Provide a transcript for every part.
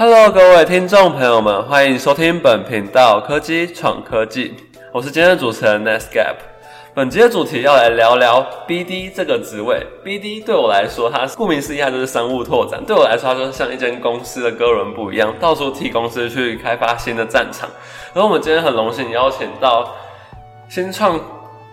Hello，各位听众朋友们，欢迎收听本频道科技闯科技，我是今天的主持人 Nestgap。本集的主题要来聊聊 BD 这个职位。BD 对我来说，它顾名思义，它就是商务拓展。对我来说，它就像一间公司的哥伦布一样，到处替公司去开发新的战场。然后我们今天很荣幸邀请到新创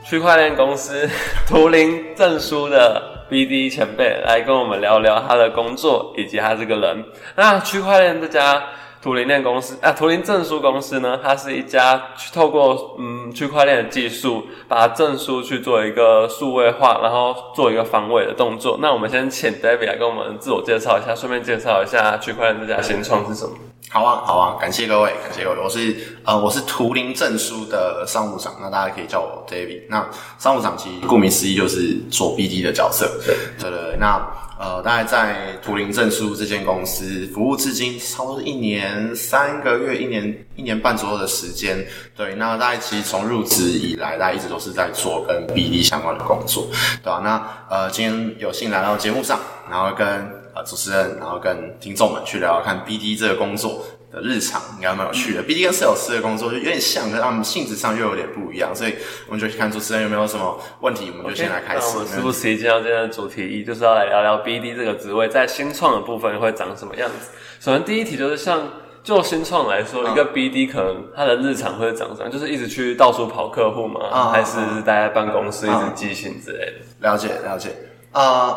区块链公司 图灵证书的。BD 前辈来跟我们聊聊他的工作以及他这个人。那区块链这家图灵链公司啊，图灵证书公司呢，它是一家透过嗯区块链的技术，把证书去做一个数位化，然后做一个防伪的动作。那我们先请 David 来跟我们自我介绍一下，顺便介绍一下区块链这家新创是什么。好啊，好啊，感谢各位，感谢各位。我是呃，我是图灵证书的商务长，那大家可以叫我 David。那商务长其实顾名思义就是做 BD 的角色。对，对对。那呃，大概在图灵证书这间公司服务至今，差不多一年三个月，一年一年半左右的时间。对，那大概其实从入职以来，大家一直都是在做跟 BD 相关的工作，对吧？那呃，今天有幸来到节目上，然后跟。主持人，然后跟听众们去聊聊看 BD 这个工作的日常，应该蛮有趣的。BD 跟 sales 的工作就有点像，跟他们性质上又有点不一样，所以我们就去看主持人有没有什么问题，我们就先来开始。那我们是不是进到今天的主题一，就是要来聊聊 BD 这个职位在新创的部分会长什么样子？首先第一题就是像就新创来说，一个 BD 可能他的日常会长什么样？就是一直去到处跑客户吗？还是待在办公室一直记信之类的？了解了解啊。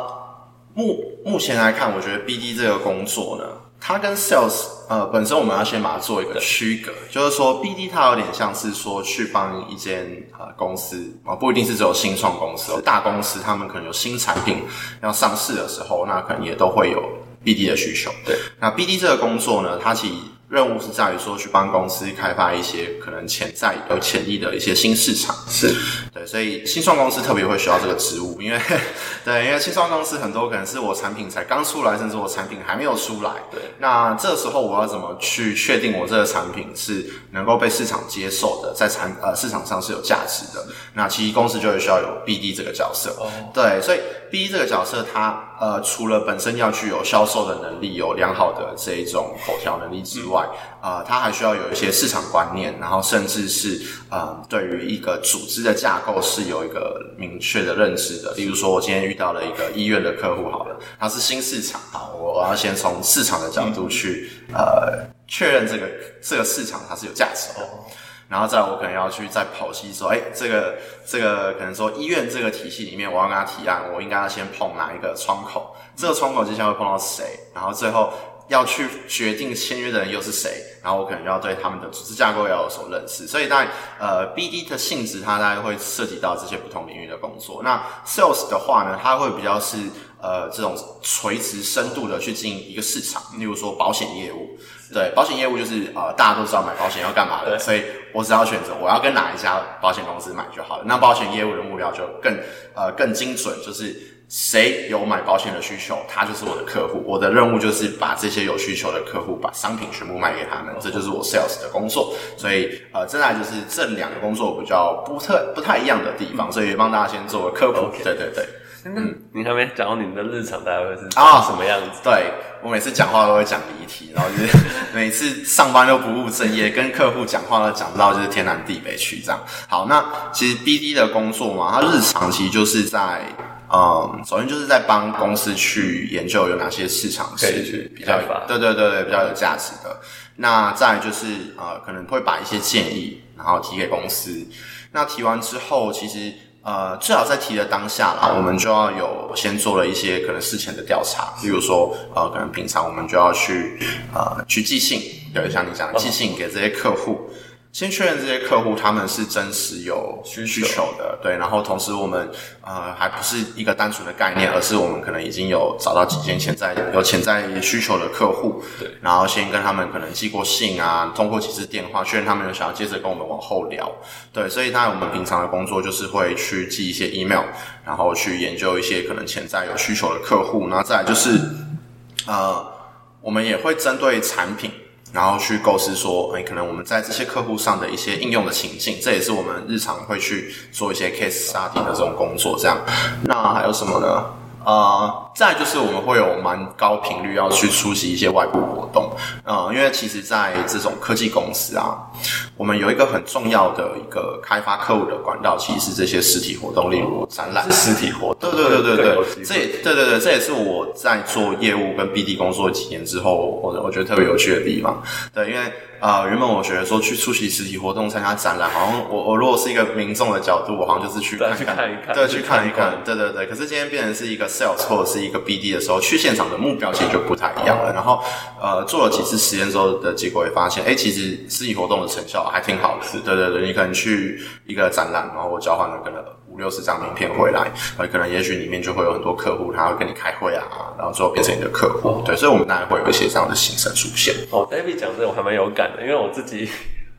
目目前来看，我觉得 BD 这个工作呢，它跟 Sales 呃本身我们要先把它做一个区隔，就是说 BD 它有点像是说去帮一间呃公司啊，不一定是只有新创公司，大公司他们可能有新产品要上市的时候，那可能也都会有 BD 的需求。对，那 BD 这个工作呢，它其实。任务是在于说去帮公司开发一些可能潜在有潜力的一些新市场，是。对，所以新创公司特别会需要这个职务，因为对，因为新创公司很多可能是我产品才刚出来，甚至我产品还没有出来，对，那这时候我要怎么去确定我这个产品是能够被市场接受的，在产呃市场上是有价值的？那其实公司就会需要有 BD 这个角色，对，所以 BD 这个角色它呃除了本身要具有销售的能力，有良好的这一种口条能力之外，呃，他还需要有一些市场观念，然后甚至是呃，对于一个组织的架构是有一个明确的认知的。例如说，我今天遇到了一个医院的客户，好了，他是新市场，好，我要先从市场的角度去呃确认这个这个市场它是有价值的，然后再我可能要去再剖析说，哎，这个这个可能说医院这个体系里面，我要跟他提案，我应该要先碰哪一个窗口？这个窗口接下来会碰到谁？然后最后。要去决定签约的人又是谁，然后我可能要对他们的组织架构要有所认识，所以在呃 BD 的性质，它大概会涉及到这些不同领域的工作。那 Sales 的话呢，它会比较是呃这种垂直深度的去经营一个市场，例如说保险业务，对，保险业务就是呃大家都知道买保险要干嘛的，所以我只要选择我要跟哪一家保险公司买就好了。那保险业务的目标就更呃更精准，就是。谁有买保险的需求，他就是我的客户。我的任务就是把这些有需求的客户，把商品全部卖给他们，这就是我 sales 的工作。所以，呃，这来就是这两个工作比较不特不太一样的地方，所以帮大家先做个科普。对对对，嗯，你还没讲到你们的日常大概会是啊什么样子？对我每次讲话都会讲离题，然后就是 每次上班都不务正业，跟客户讲话都讲不到就是天南地北去这样。好，那其实 BD 的工作嘛，它日常其实就是在。嗯，首先就是在帮公司去研究有哪些市场是比较对对对对比较有价值的。那再就是呃，可能会把一些建议，然后提给公司。那提完之后，其实呃，最好在提的当下啦，我们就要有先做了一些可能事前的调查，例如说呃，可能平常我们就要去呃去寄信，对，像你讲寄信给这些客户。先确认这些客户他们是真实有需求的，对，然后同时我们呃还不是一个单纯的概念，而是我们可能已经有找到几间潜在有潜在需求的客户，对，然后先跟他们可能寄过信啊，通过几次电话确认他们有想要接着跟我们往后聊，对，所以当然我们平常的工作就是会去寄一些 email，然后去研究一些可能潜在有需求的客户，然后再就是呃我们也会针对产品。然后去构思说，哎，可能我们在这些客户上的一些应用的情境，这也是我们日常会去做一些 case study 的这种工作。这样，那还有什么呢？啊，再就是我们会有蛮高频率要去出席一些外部活动，呃，因为其实，在这种科技公司啊，我们有一个很重要的一个开发客户的管道，其实是这些实体活动，例如展览、实体活动。对对对对对，这也对对对，这也是我在做业务跟 BD 工作几年之后，我我觉得特别有趣的地方。对，因为啊，原本我觉得说去出席实体活动、参加展览，好像我我如果是一个民众的角度，我好像就是去看看一看，对，去看一看，对对对。可是今天变成是一个 sales 或者是一个 BD 的时候，去现场的目标其实就不太一样了。然后呃，做了几次实验之后的结果也发现，哎，其实实体活动的成效还挺好的。对对对，你可能去一个展览，然后我交换了可能五六十张名片回来，呃，可能也许里面就会有很多客户，他会跟你开会啊，然后最后变成你的客户。对，所以我们当然会有一些这样的行程出现。哦，David 讲这个我还蛮有感的，因为我自己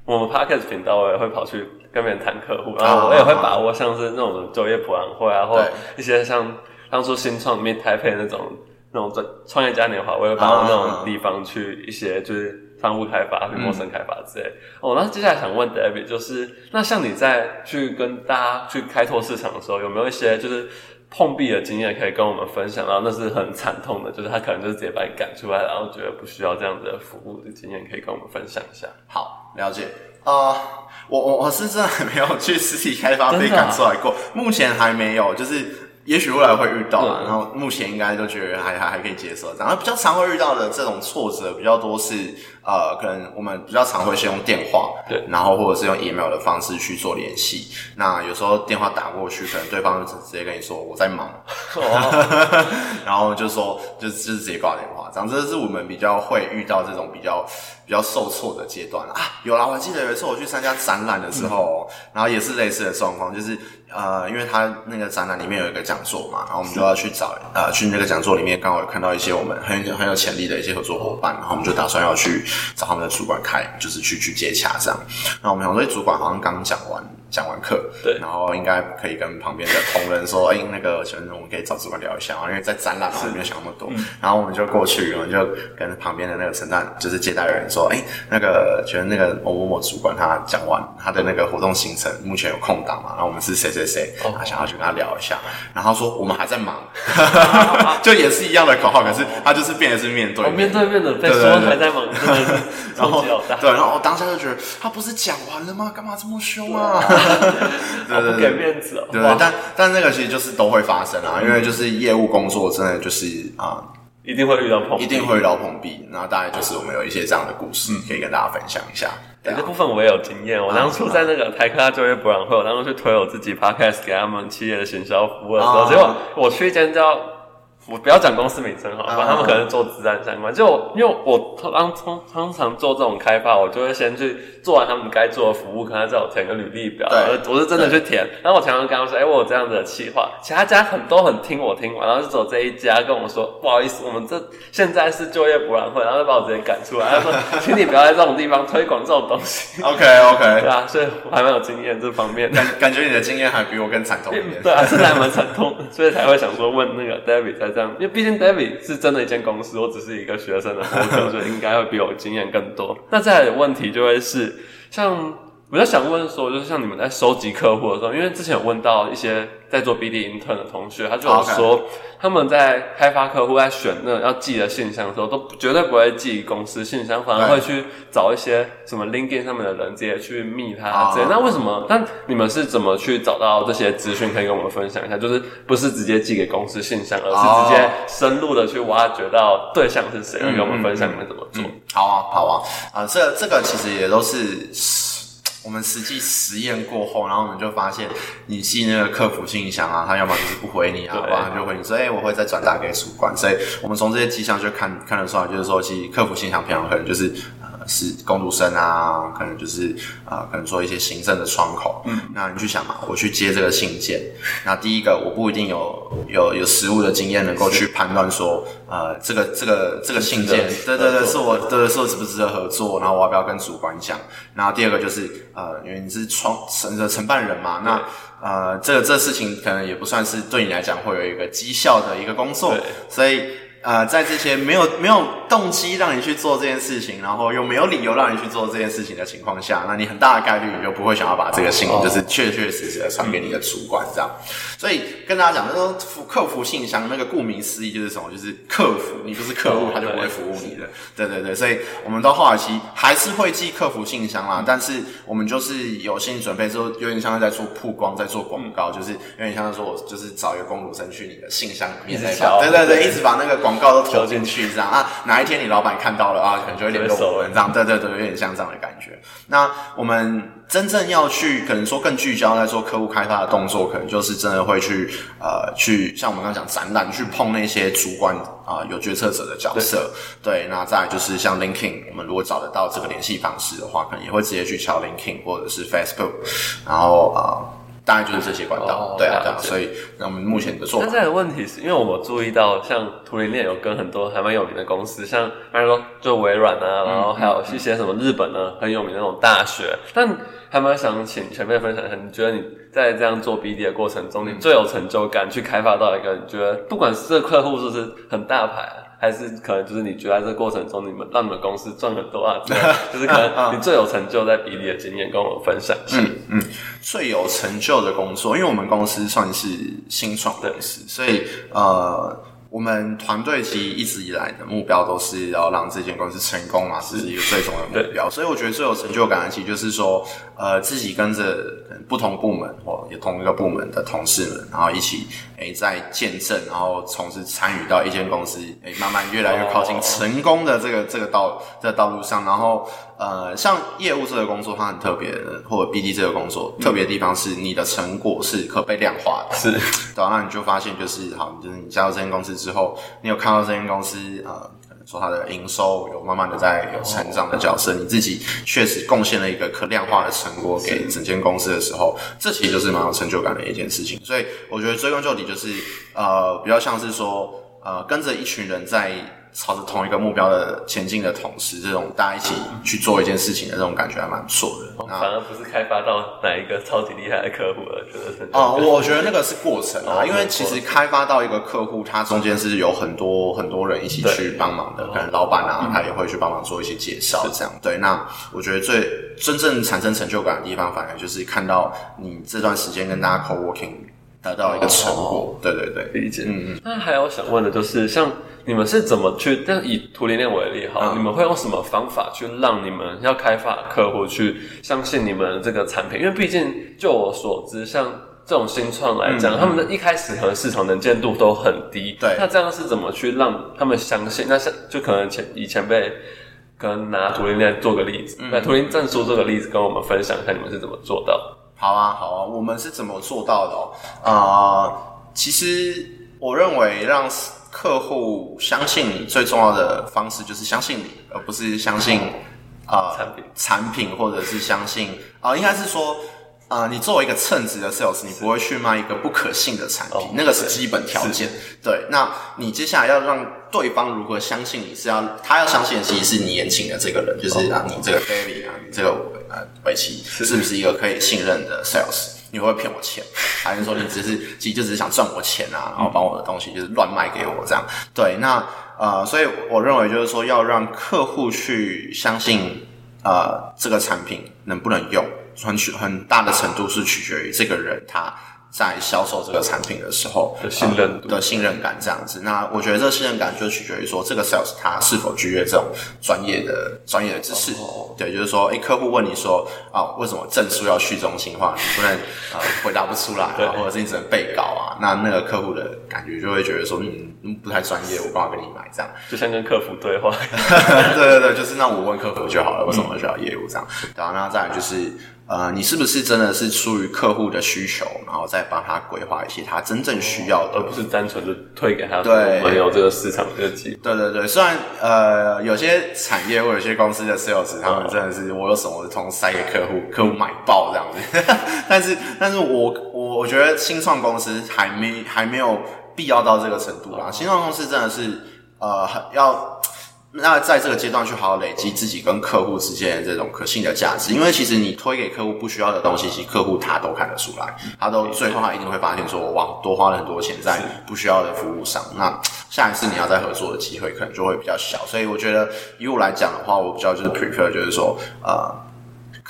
我们 Podcast 频道我也会跑去跟别人谈客户，然后我也会把握像是那种就业博览会啊，或一些像当初新创里面台配那种那种创创业嘉年华，我也会把握那种地方去一些就是。商务开发、陌生开发之类。哦，那接下来想问 David，就是那像你在去跟大家去开拓市场的时候，有没有一些就是碰壁的经验可以跟我们分享？然后那是很惨痛的，就是他可能就是直接把你赶出来，然后觉得不需要这样子的服务的经验，可以跟我们分享一下。好，了解。呃，我我我是真的还没有去实体开发被赶出来过，目前还没有，就是。也许未来会遇到，然后目前应该都觉得还还还可以接受。然后比较常会遇到的这种挫折比较多是，呃，可能我们比较常会先用电话，对，然后或者是用 email 的方式去做联系。那有时候电话打过去，可能对方就直接跟你说我在忙 然后就说就就是直接挂电话。这样这是我们比较会遇到这种比较比较受挫的阶段啊。有啦，我记得有一次我去参加展览的时候，然后也是类似的状况，就是。呃，因为他那个展览里面有一个讲座嘛，然后我们就要去找呃，去那个讲座里面刚好有看到一些我们很很有潜力的一些合作伙伴，然后我们就打算要去找他们的主管开，就是去去接洽这样。那我们想说，主管好像刚讲完。讲完课，对，然后应该可以跟旁边的同仁说，哎，那个请问我们可以找主管聊一下啊，因为在展览嘛，没有想那么多。然后我们就过去，我们就跟旁边的那个承担，就是接待人说，哎，那个觉得那个某某某主管他讲完他的那个活动行程，目前有空档嘛，然后我们是谁谁谁，他想要去跟他聊一下，然后说我们还在忙，就也是一样的口号，可是他就是变的是面对面。对面的被说还在忙，然后对，然后我当下就觉得他不是讲完了吗？干嘛这么凶啊？不给面子哦，对，但但那个其实就是都会发生啊，因为就是业务工作真的就是啊，一定会遇到碰，一定会遇到碰壁。然后大概就是我们有一些这样的故事可以跟大家分享一下。对，这部分我也有经验。我当初在那个台科大就业博览会，我当初去推我自己 podcast 给他们企业的行销服务的时候，结果我去一间叫。我不要讲公司名称哈，他们可能做自然相关。就因为我当通通常做这种开发，我就会先去做完他们该做的服务，可能叫我填个履历表。我是真的去填。然后我常常跟他们说：“哎，我有这样子的企划。”其他家很都很听我听完，然后就走这一家跟我说：“不好意思，我们这现在是就业博览会。”然后就把我直接赶出来，他说：“请你不要在这种地方推广这种东西。”OK OK，对啊，所以我还蛮有经验这方面。感感觉你的经验还比我更惨痛一点。对啊，是还蛮惨痛，所以才会想说问那个 David 在这因为毕竟 David 是真的一间公司，我只是一个学生的，所以应该会比我经验更多。那再来的问题就会是像。我在想问说，就是像你们在收集客户的时候，因为之前有问到一些在做 BD intern 的同学，他就有说，他们在开发客户在选那要寄的信箱的时候，都绝对不会寄公司信箱，反而会去找一些什么 LinkedIn 上面的人直接去密他。这那为什么？但你们是怎么去找到这些资讯？可以跟我们分享一下，就是不是直接寄给公司信箱，而是直接深入的去挖掘到对象是谁，跟我们分享你们怎么做？好啊，好啊，啊，这这个其实也都是。我们实际实验过后，然后我们就发现，你寄那个客服信箱啊，他要么就是不回你啊，不然就回你说，哎，我会再转达给主管。所以我们从这些迹象就看看得出来，就是说，其实客服信箱平常可能就是。是工读生啊，可能就是啊，可能做一些行政的窗口。嗯，那你去想嘛，我去接这个信件，那第一个我不一定有有有实务的经验，能够去判断说，呃，这个这个这个信件，对对对，是我的是我值不值得合作，然后我要不要跟主管讲？然后第二个就是，呃，因为你是创承的承办人嘛，那呃，这个这事情可能也不算是对你来讲会有一个绩效的一个工作，所以。呃，在这些没有没有动机让你去做这件事情，然后又没有理由让你去做这件事情的情况下，那你很大的概率你就不会想要把这个信就是确确实实的传给你的主管这样。所以跟大家讲，说服客服信箱那个顾名思义就是什么，就是客服，你不是客户，他就不会服务你的。对对对，所以我们到后期还是会寄客服信箱啦，但是我们就是有心理准备之后，有点像是在做曝光，在做广告，就是有点像是说我就是找一个公主生去你的信箱里面，对对对，一直把那个广告都投进去这样啊，哪一天你老板看到了啊，可能就会联络我们这样，对对对，有点像这样的感觉。那我们真正要去可能说更聚焦在做客户开发的动作，可能就是真的会去呃去像我们刚刚讲展览，去碰那些主管啊有决策者的角色。对，那再就是像 LinkedIn，我们如果找得到这个联系方式的话，可能也会直接去敲 LinkedIn 或者是 Facebook，然后啊。大概就是这些管道，对啊，对啊，所以那我们目前的做。现在的问题是因为我注意到，像图灵链有跟很多还蛮有名的公司，像比如说就微软啊，然后还有一些什么日本呢很有名的那种大学，但还蛮想请前辈分享一下，你觉得你在这样做 BD 的过程中，你最有成就感去开发到一个，你觉得不管是这客户是不是很大牌。还是可能就是你觉得在这过程中，你们让你们公司赚很多啊？就是可能你最有成就在比例的经验跟我们分享。嗯嗯，最有成就的工作，因为我们公司算是新创公司，所以呃。我们团队其实一直以来的目标都是要让这间公司成功嘛，这是一个最重要的目标。所以我觉得最有成就感的，其实就是说，呃，自己跟着不同部门或也同一个部门的同事们，然后一起诶在见证，然后从事参与到一间公司诶慢慢越来越靠近成功的这个这个道这个道路上，然后。呃，像业务这个工作，它很特别的，或者 BD 这个工作特别的地方是，你的成果是可被量化的。是，对，那你就发现就是，好，就是你加入这间公司之后，你有看到这间公司，呃，可能说它的营收有慢慢的在有成长的角色，你自己确实贡献了一个可量化的成果给整间公司的时候，这其实就是蛮有成就感的一件事情。所以我觉得追根究底就是，呃，比较像是说，呃，跟着一群人在。朝着同一个目标的前进的同时，这种大家一起去做一件事情的这种感觉还蛮不错的。反而不是开发到哪一个超级厉害的客户了，觉得是。哦，我觉得那个是过程啊，因为其实开发到一个客户，他中间是有很多很多人一起去帮忙的，可能老板啊，他也会去帮忙做一些介绍，这样。对，那我觉得最真正产生成就感的地方，反而就是看到你这段时间跟大家 co working 得到一个成果。对对对，理解。嗯嗯。那还有想问的就是，像。你们是怎么去？但以图灵链为例，哈，你们会用什么方法去让你们要开发客户去相信你们这个产品？因为毕竟就我所知，像这种新创来讲，他们的一开始可能市场能见度都很低。对，那这样是怎么去让他们相信？那像就可能前以前被可能拿图灵链做个例子，那图灵证书这个例子跟我们分享一下，你们是怎么做到？好啊，好啊，我们是怎么做到的？啊，其实我认为让。客户相信你最重要的方式就是相信你，而不是相信啊产品产品，或者是相信啊，应该是说啊，你作为一个称职的 sales，你不会去卖一个不可信的产品，那个是基本条件。对，那你接下来要让对方如何相信你是要他要相信的，其实是你眼前的这个人，就是啊，你这个 David 啊，你这个呃围棋 是不是一个可以信任的 sales？你会骗我钱，还是说你只是其实就只是想赚我钱啊？然后把我的东西就是乱卖给我这样？对，那呃，所以我认为就是说要让客户去相信呃这个产品能不能用，很取很大的程度是取决于这个人他。在销售这个产品的时候的信任的信任感这样子，那我觉得这个信任感就取决于说这个 sales 他是否具备这种专业的专业的知识。对，就是说，哎，客户问你说啊，为什么证书要去中心化？你不能呃回答不出来，啊，或者是你只能背稿啊？那那个客户的感觉就会觉得说，嗯，不太专业，我干嘛跟你买这样？就像跟客服对话。对对对，就是那我问客服就好了，为什么需要业务这样？然后那再来就是。呃，你是不是真的是出于客户的需求，然后再帮他规划一些他真正需要的，而不是单纯的推给他？对，没有这个市场设计。对对对，虽然呃，有些产业或有些公司的 sales，他们真的是我有什么通塞给客户，客户买爆这样子。但是，但是我我我觉得新创公司还没还没有必要到这个程度啦。新创公司真的是呃，要那在这个阶段去好好累积自己跟客户之间的这种可信的价值，因为其实你推给客户不需要的东西，其实客户他都看得出来，他都最后他一定会发现说，哇，多花了很多钱在不需要的服务上。那下一次你要再合作的机会可能就会比较小。所以我觉得以我来讲的话，我比较就是 prefer 就是说，呃。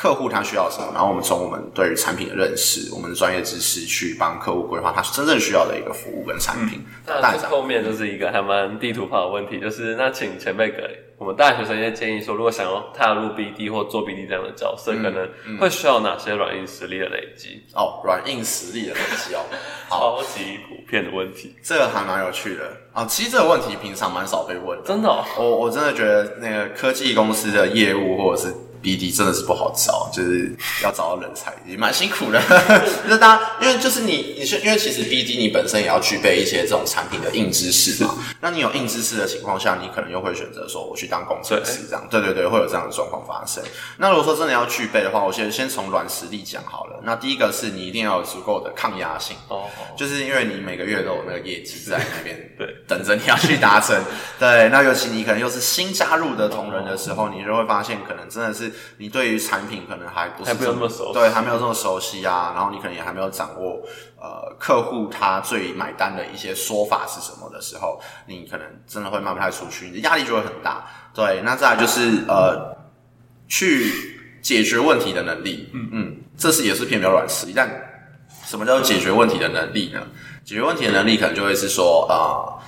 客户他需要什么，然后我们从我们对于产品的认识，我们的专业知识去帮客户规划他真正需要的一个服务跟产品。那后面就是一个还蛮地图炮的问题，就是那请前辈给我们大学生一些建议，说如果想要踏入 BD 或做 BD 这样的角色，可能会需要哪些软硬实力的累积？哦，软硬实力的累积哦，超级普遍的问题，这个还蛮有趣的啊。其实这个问题平常蛮少被问，真的，我我真的觉得那个科技公司的业务或者是。B D 真的是不好找，就是要找到人才也蛮辛苦的。就是大家，因为就是你，你是因为其实 B D 你本身也要具备一些这种产品的硬知识嘛。那你有硬知识的情况下，你可能又会选择说我去当工程师这样。对对对，会有这样的状况发生。那如果说真的要具备的话，我先先从软实力讲好了。那第一个是你一定要有足够的抗压性哦，就是因为你每个月都有那个业绩在那边 对等着你要去达成。对，那尤其你可能又是新加入的同仁的时候，你就会发现可能真的是。你对于产品可能还不是这么熟，对，还没有这么熟悉啊。然后你可能也还没有掌握，呃，客户他最买单的一些说法是什么的时候，你可能真的会卖不太出去，你的压力就会很大。对，那再来就是呃，去解决问题的能力，嗯嗯，这是也是偏比较软实力。但什么叫解决问题的能力呢？解决问题的能力可能就会是说啊。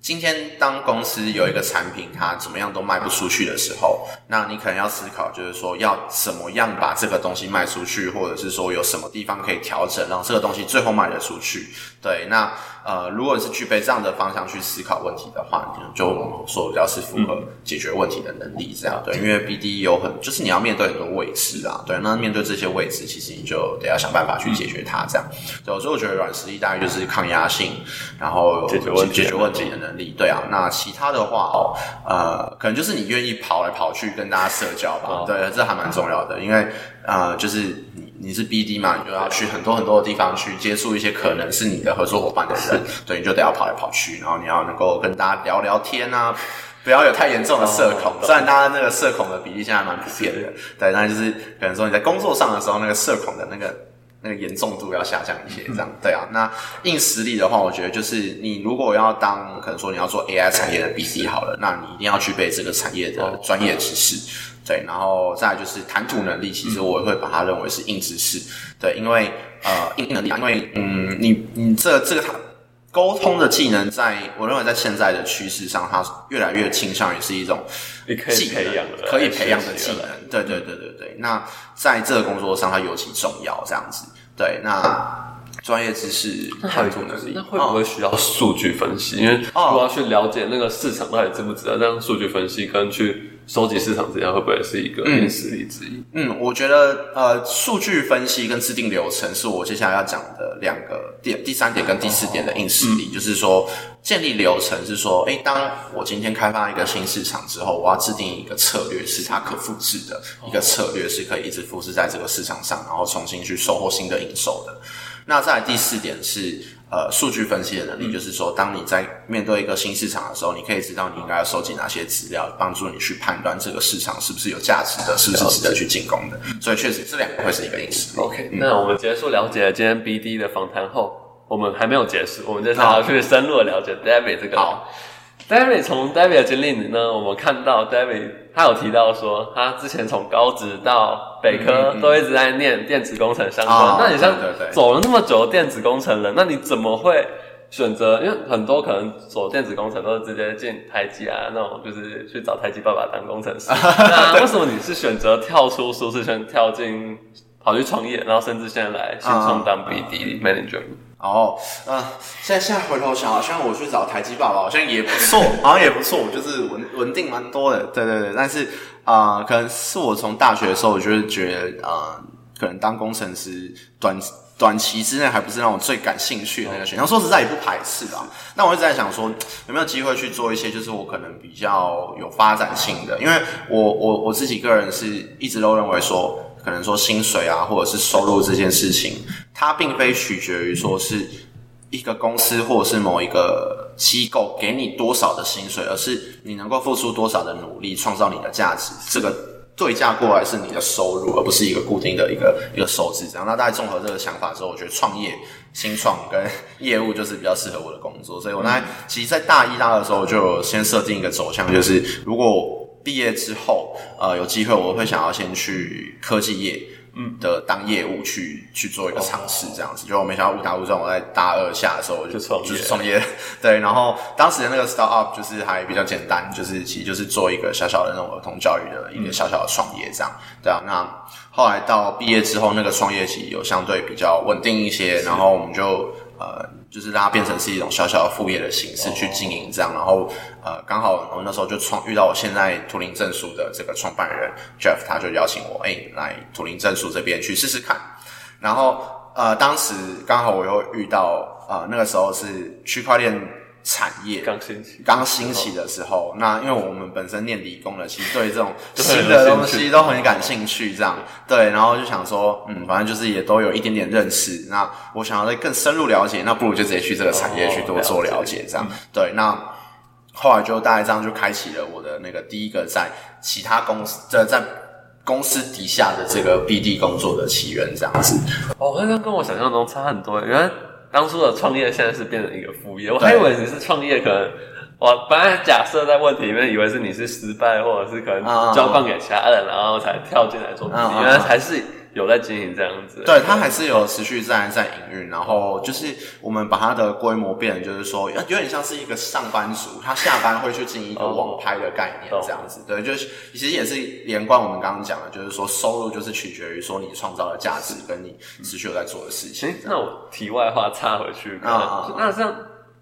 今天当公司有一个产品，它怎么样都卖不出去的时候，那你可能要思考，就是说要怎么样把这个东西卖出去，或者是说有什么地方可以调整，让这个东西最后卖得出去。对，那。呃，如果是具备这样的方向去思考问题的话，就说比较是符合解决问题的能力这样对，因为 BD 有很就是你要面对很多位置啊，对，那面对这些位置，其实你就得要想办法去解决它这样。对，所以我觉得软实力大概就是抗压性，然后解决问解决问题的能力。对啊，那其他的话哦，呃，可能就是你愿意跑来跑去跟大家社交吧。对，这还蛮重要的，因为呃，就是你。你是 BD 嘛，你就要去很多很多的地方去接触一些可能是你的合作伙伴的人，对，你就得要跑来跑去，然后你要能够跟大家聊聊天啊，不要有太严重的社恐。虽然大家那个社恐的比例现在蛮普遍的，对，那就是可能说你在工作上的时候，那个社恐的那个那个严重度要下降一些，这样对啊。那硬实力的话，我觉得就是你如果要当可能说你要做 AI 产业的 BD 好了，那你一定要具备这个产业的专业知识。对，然后再就是谈吐能力，其实我会把它认为是硬知识。对，因为呃硬能力，因为嗯，你你这这个他沟通的技能，在我认为在现在的趋势上，它越来越倾向于是一种可以培养的、可以培养的技能。对对对对对。那在这个工作上，它尤其重要。这样子，对，那专业知识、判断能力，那会不会需要数据分析？因为如果要去了解那个市场到底值不值得，这样数据分析跟去。收集市场资料会不会是一个硬实力之一？嗯，我觉得呃，数据分析跟制定流程是我接下来要讲的两个点，第三点跟第四点的硬实力，就是说建立流程是说，哎，当我今天开发一个新市场之后，我要制定一个策略，是它可复制的。一个策略，是可以一直复制在这个市场上，然后重新去收获新的营收的。那在第四点是。呃，数据分析的能力，就是说，当你在面对一个新市场的时候，你可以知道你应该要收集哪些资料，帮助你去判断这个市场是不是有价值的，是不是值得去进攻的。所以，确实这两个会是一个因素。OK，那我们结束了解今天 BD 的访谈后，我们还没有结束，我们接下来要去深入的了解 David 这个。David 从 David 的经历里呢，我们看到 David 他有提到说，他之前从高职到北科都一直在念电子工程相关。那你像走了那么久的电子工程人，那你怎么会选择？因为很多可能走电子工程都是直接进台积啊，那种就是去找台积爸爸当工程师。那为什么你是选择跳出舒适圈，跳进跑去创业，然后甚至现在来新创当 BD manager？哦，嗯，现在现在回头想，好像我去找台积爸爸，好像也不错，好像也不错，就是稳稳定蛮多的，对对对。但是啊，可能是我从大学的时候，我就是觉得，呃，可能当工程师短短期之内还不是让我最感兴趣的那个选项。说实在也不排斥啊。那我一直在想说，有没有机会去做一些，就是我可能比较有发展性的，因为我我我自己个人是一直都认为说。可能说薪水啊，或者是收入这件事情，它并非取决于说是一个公司或者是某一个机构给你多少的薪水，而是你能够付出多少的努力，创造你的价值。这个对价过来是你的收入，而不是一个固定的一个一个收支。这样，那大家综合这个想法之后，我觉得创业、新创跟业务就是比较适合我的工作。所以我那其实，在大一、大二的时候，就先设定一个走向，就是如果毕业之后，呃，有机会，我会想要先去科技业。嗯的当业务去去做一个尝试，这样子，就我没想到误打误撞，我在大二下的时候我就就是创业，对，然后当时的那个 start up 就是还比较简单，就是其实就是做一个小小的那种儿童教育的一个小小的创业这样，对啊，那后来到毕业之后，那个创业期有相对比较稳定一些，然后我们就呃。就是让它变成是一种小小的副业的形式去经营，这样，然后呃，刚好我那时候就创遇到我现在图灵证书的这个创办人 Jeff，他就邀请我，哎，来图灵证书这边去试试看，然后呃，当时刚好我又遇到呃，那个时候是区块链。产业刚兴起，刚兴起的时候，那因为我们本身念理工的，其实对这种新的东西都很感兴趣，这样对，然后就想说，嗯，反正就是也都有一点点认识。那我想要再更深入了解，那不如就直接去这个产业去多做了解，这样对。那后来就大概这样就开启了我的那个第一个在其他公司在在公司底下的这个 BD 工作的起源，这样子。哦，好像跟我想象中差很多，原来。当初的创业现在是变成一个副业，我还以为你是创业，可能我本来假设在问题里面以为是你是失败，或者是可能交棒给其他人，然后才跳进来做，原来还是。有在经营这样子，对，它还是有持续在在营运，然后就是我们把它的规模变，就是说有点像是一个上班族，他下班会去经营一个网拍的概念这样子，对，就是其实也是连贯我们刚刚讲的，就是说收入就是取决于说你创造的价值跟你持续有在做的事情。那我题外话插回去，啊，那像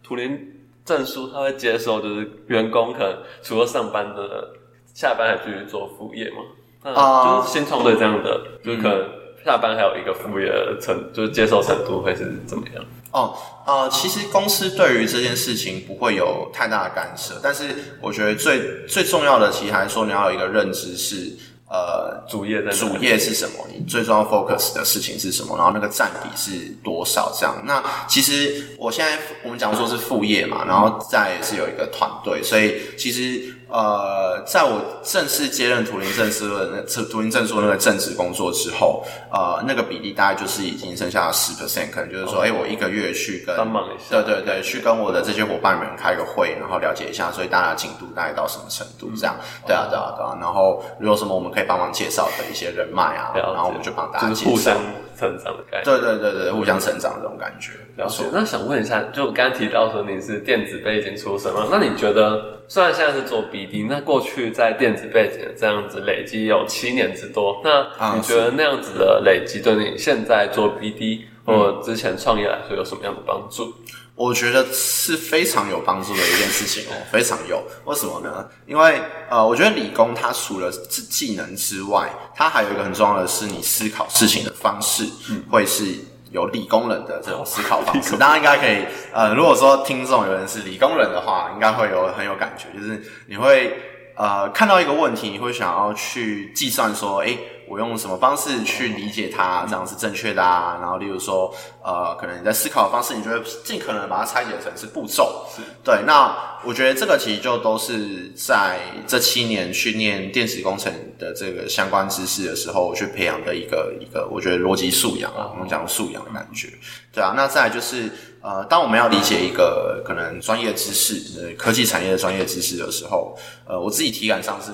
图灵证书，他会接受就是员工可能除了上班的，下班还继续做副业吗？啊，就是新创队这样的，就是可能下班还有一个副业的程，就是接受程度会是怎么样？哦，呃，其实公司对于这件事情不会有太大的干涉，但是我觉得最最重要的，其实还是说你要有一个认知是，呃，主业在主业是什么？你最重要 focus 的事情是什么？然后那个占比是多少？这样？那其实我现在我们讲说是副业嘛，然后再是有一个团队，所以其实。呃，在我正式接任图灵证书的那图灵证书那个正职工作之后，呃，那个比例大概就是已经剩下十 percent，可能就是说，哎，我一个月去跟帮忙一下，对对对，去跟我的这些伙伴们开个会，然后了解一下，所以大家进度大概到什么程度这样，对啊对啊对啊，然后如果什么我们可以帮忙介绍的一些人脉啊，然后我们就帮大家介绍。成长的感觉，对对对对，互相成长这种感觉。了解。那想问一下，就刚刚提到说你是电子背景出身嘛？那你觉得，虽然现在是做 BD，那过去在电子背景这样子累积有七年之多，那你觉得那样子的累积对你现在做 BD 或之前创业来说有什么样的帮助？我觉得是非常有帮助的一件事情哦，非常有。为什么呢？因为呃，我觉得理工它除了技能之外，它还有一个很重要的是，你思考事情的方式会是有理工人的这种思考方式。大家应该可以呃，如果说听众有人是理工人的话，应该会有很有感觉，就是你会呃看到一个问题，你会想要去计算说，哎。我用什么方式去理解它，这样是正确的啊？然后，例如说，呃，可能你在思考的方式，你觉得尽可能把它拆解成是步骤，是对。那我觉得这个其实就都是在这七年训练电子工程的这个相关知识的时候，去培养的一个一个，我觉得逻辑素养啊，我们讲素养的感觉，对啊。那再就是。呃，当我们要理解一个可能专业知识、呃科技产业的专业知识的时候，呃，我自己体感上是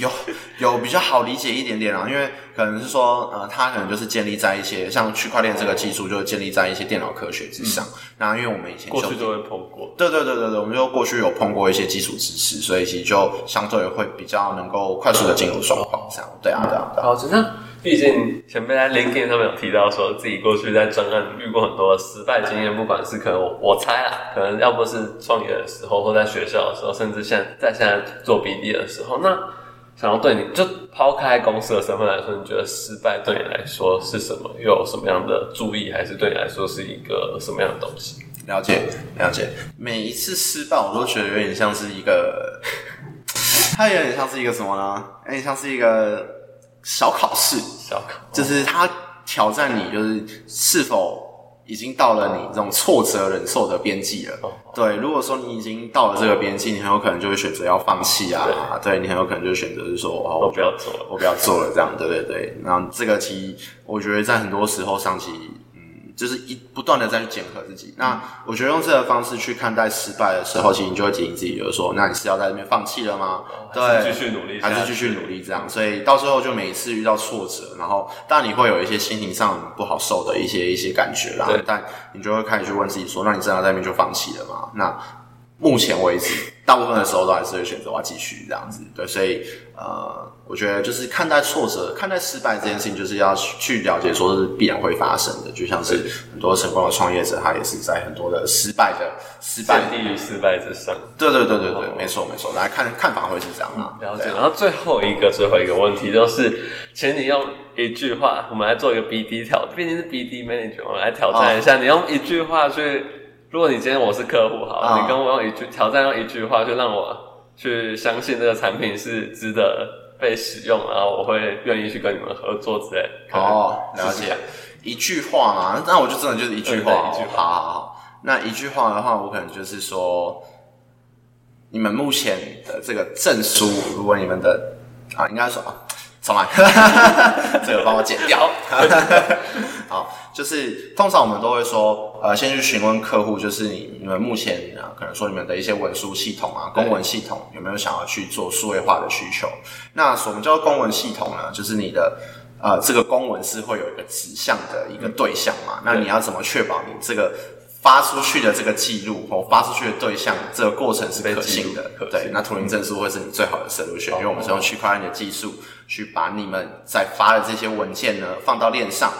有有比较好理解一点点啊，因为可能是说，呃，它可能就是建立在一些像区块链这个技术，就是建立在一些电脑科学之上。那因为我们以前过去都会碰过，对对对对对，我们就过去有碰过一些基础知识，所以其实就相对会比较能够快速的进入状况这样。对啊，对啊，对好，那。毕竟前面在 LinkedIn 上面有提到，说自己过去在专案遇过很多失败经验，不管是可能我猜啊，可能要不是创业的时候，或在学校的时候，甚至现在现在做 BD 的时候，那想要对你就抛开公司的身份来说，你觉得失败对你来说是什么？又有什么样的注意，还是对你来说是一个什么样的东西？了解，了解。每一次失败，我都觉得有点像是一个，它有点像是一个什么呢？有点像是一个。小考试，小考就是它挑战你，就是是否已经到了你这种挫折忍受的边际了。对，如果说你已经到了这个边际，你很有可能就会选择要放弃啊。对你很有可能就选择是说，哦，我不要做了，我不要做了，这样，对对对。然后这个其实我觉得在很多时候上期。就是一不断的在去检核自己。那我觉得用这个方式去看待失败的时候，其实你就会提醒自己，就是说，那你是要在那边放弃了吗？对，继续努力，还是继续努力这样？所以到最后就每一次遇到挫折，然后当然你会有一些心情上不好受的一些一些感觉啦。但你就会开始去问自己说，那你真的在那边就放弃了吗？那目前为止，大部分的时候都还是会选择要继续这样子。对，所以呃。我觉得就是看待挫折、看待失败这件事情，就是要去了解，说是必然会发生的。就像是很多成功的创业者，他也是在很多的失败的失败地狱失败之上。对对对对对，没错没错。来看看法会是这样啊。了解。然后最后一个最后一个问题就是，请你用一句话，我们来做一个 BD 挑，毕竟是 BD manager，我们来挑战一下。你用一句话去，如果你今天我是客户，好，你跟我用一句挑战，用一句话就让我去相信这个产品是值得。被使用，然后我会愿意去跟你们合作之类。哦，了解。一句话嘛，那我就真的就是一句话。一句话，好好好。那一句话的话，我可能就是说，你们目前的这个证书，如果你们的啊，应该说啊。重来，这个帮我剪掉。好，就是通常我们都会说，呃，先去询问客户，就是你你们目前啊，可能说你们的一些文书系统啊、公文系统有没有想要去做数位化的需求？那什么叫公文系统呢？就是你的呃，这个公文是会有一个指向的一个对象嘛？那你要怎么确保你这个？发出去的这个记录或发出去的对象，这个过程是可信的。对，那图灵证书会是你最好的 solution，因为我们是用区块链的技术去把你们在发的这些文件呢放到链上。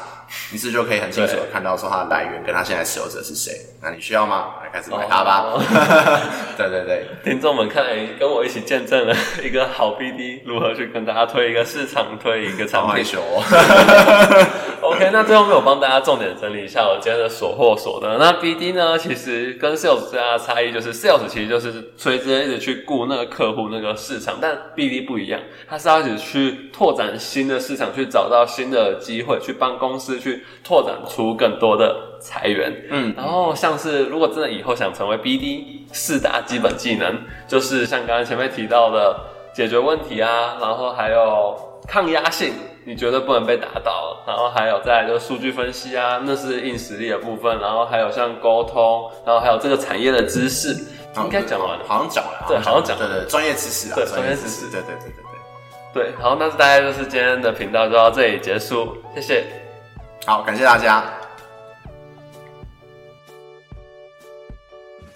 你是就可以很清楚的看到说它的来源跟它现在持有者是谁，那你需要吗？来开始买它吧。对对对，听众们看来跟我一起见证了一个好 BD 如何去跟大家推一个市场，推一个产品。OK，那最后没有帮大家重点整理一下我今天的所获所得。那 BD 呢，其实跟 Sales 最大的差异就是 Sales 其实就是垂直一直去顾那个客户那个市场，但 BD 不一样，它是要一直去拓展新的市场，去找到新的机会，去帮公司去拓展出更多的裁员。嗯，然后像是如果真的以后想成为 BD，四大基本技能就是像刚刚前面提到的解决问题啊，然后还有抗压性。你觉得不能被打倒，然后还有再就是数据分析啊，那是硬实力的部分，然后还有像沟通，然后还有这个产业的知识，应该讲完了，好像讲了，对，好像讲，对对，专业知识啊，对，专业知识，对对对对对，对，好，那大概就是今天的频道就到这里结束，谢谢，好，感谢大家。